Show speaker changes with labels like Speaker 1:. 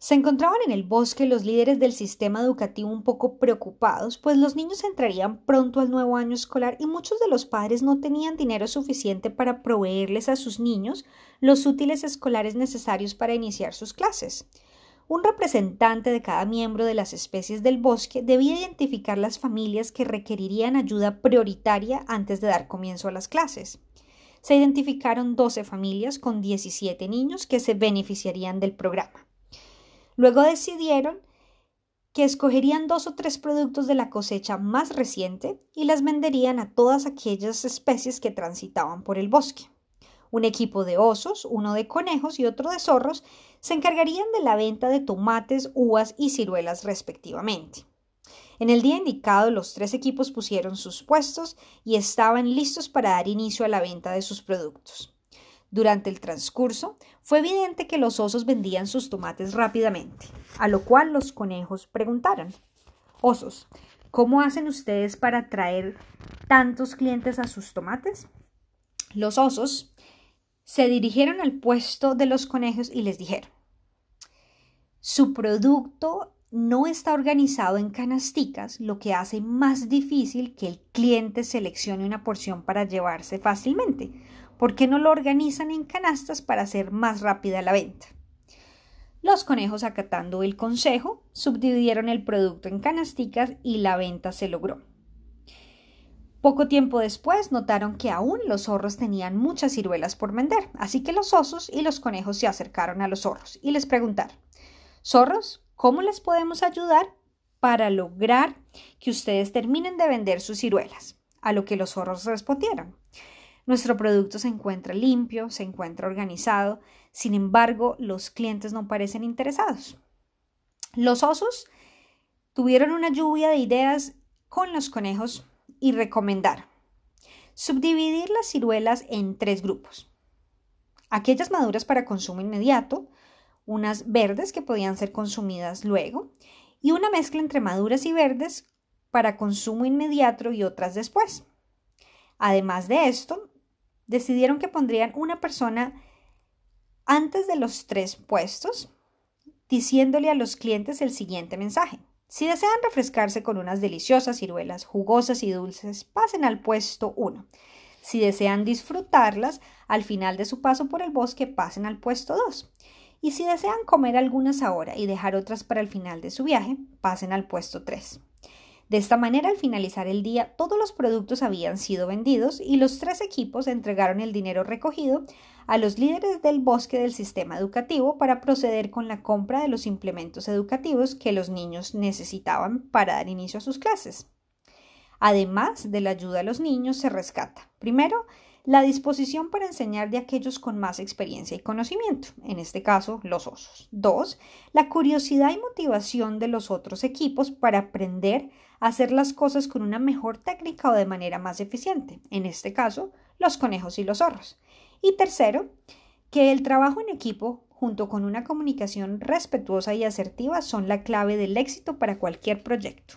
Speaker 1: Se encontraban en el bosque los líderes del sistema educativo un poco preocupados, pues los niños entrarían pronto al nuevo año escolar y muchos de los padres no tenían dinero suficiente para proveerles a sus niños los útiles escolares necesarios para iniciar sus clases. Un representante de cada miembro de las especies del bosque debía identificar las familias que requerirían ayuda prioritaria antes de dar comienzo a las clases. Se identificaron 12 familias con 17 niños que se beneficiarían del programa. Luego decidieron que escogerían dos o tres productos de la cosecha más reciente y las venderían a todas aquellas especies que transitaban por el bosque. Un equipo de osos, uno de conejos y otro de zorros se encargarían de la venta de tomates, uvas y ciruelas respectivamente. En el día indicado, los tres equipos pusieron sus puestos y estaban listos para dar inicio a la venta de sus productos. Durante el transcurso, fue evidente que los osos vendían sus tomates rápidamente, a lo cual los conejos preguntaron Osos, ¿cómo hacen ustedes para atraer tantos clientes a sus tomates? Los osos se dirigieron al puesto de los conejos y les dijeron Su producto no está organizado en canasticas, lo que hace más difícil que el cliente seleccione una porción para llevarse fácilmente. ¿Por qué no lo organizan en canastas para hacer más rápida la venta? Los conejos, acatando el consejo, subdividieron el producto en canasticas y la venta se logró. Poco tiempo después notaron que aún los zorros tenían muchas ciruelas por vender, así que los osos y los conejos se acercaron a los zorros y les preguntaron Zorros, ¿cómo les podemos ayudar para lograr que ustedes terminen de vender sus ciruelas? A lo que los zorros respondieron nuestro producto se encuentra limpio, se encuentra organizado, sin embargo, los clientes no parecen interesados. Los osos tuvieron una lluvia de ideas con los conejos y recomendaron subdividir las ciruelas en tres grupos. Aquellas maduras para consumo inmediato, unas verdes que podían ser consumidas luego, y una mezcla entre maduras y verdes para consumo inmediato y otras después. Además de esto, decidieron que pondrían una persona antes de los tres puestos, diciéndole a los clientes el siguiente mensaje. Si desean refrescarse con unas deliciosas ciruelas jugosas y dulces, pasen al puesto 1. Si desean disfrutarlas, al final de su paso por el bosque, pasen al puesto 2. Y si desean comer algunas ahora y dejar otras para el final de su viaje, pasen al puesto 3. De esta manera, al finalizar el día, todos los productos habían sido vendidos y los tres equipos entregaron el dinero recogido a los líderes del bosque del sistema educativo para proceder con la compra de los implementos educativos que los niños necesitaban para dar inicio a sus clases. Además de la ayuda a los niños, se rescata, primero, la disposición para enseñar de aquellos con más experiencia y conocimiento, en este caso los osos. Dos, la curiosidad y motivación de los otros equipos para aprender a hacer las cosas con una mejor técnica o de manera más eficiente, en este caso los conejos y los zorros. Y tercero, que el trabajo en equipo junto con una comunicación respetuosa y asertiva son la clave del éxito para cualquier proyecto.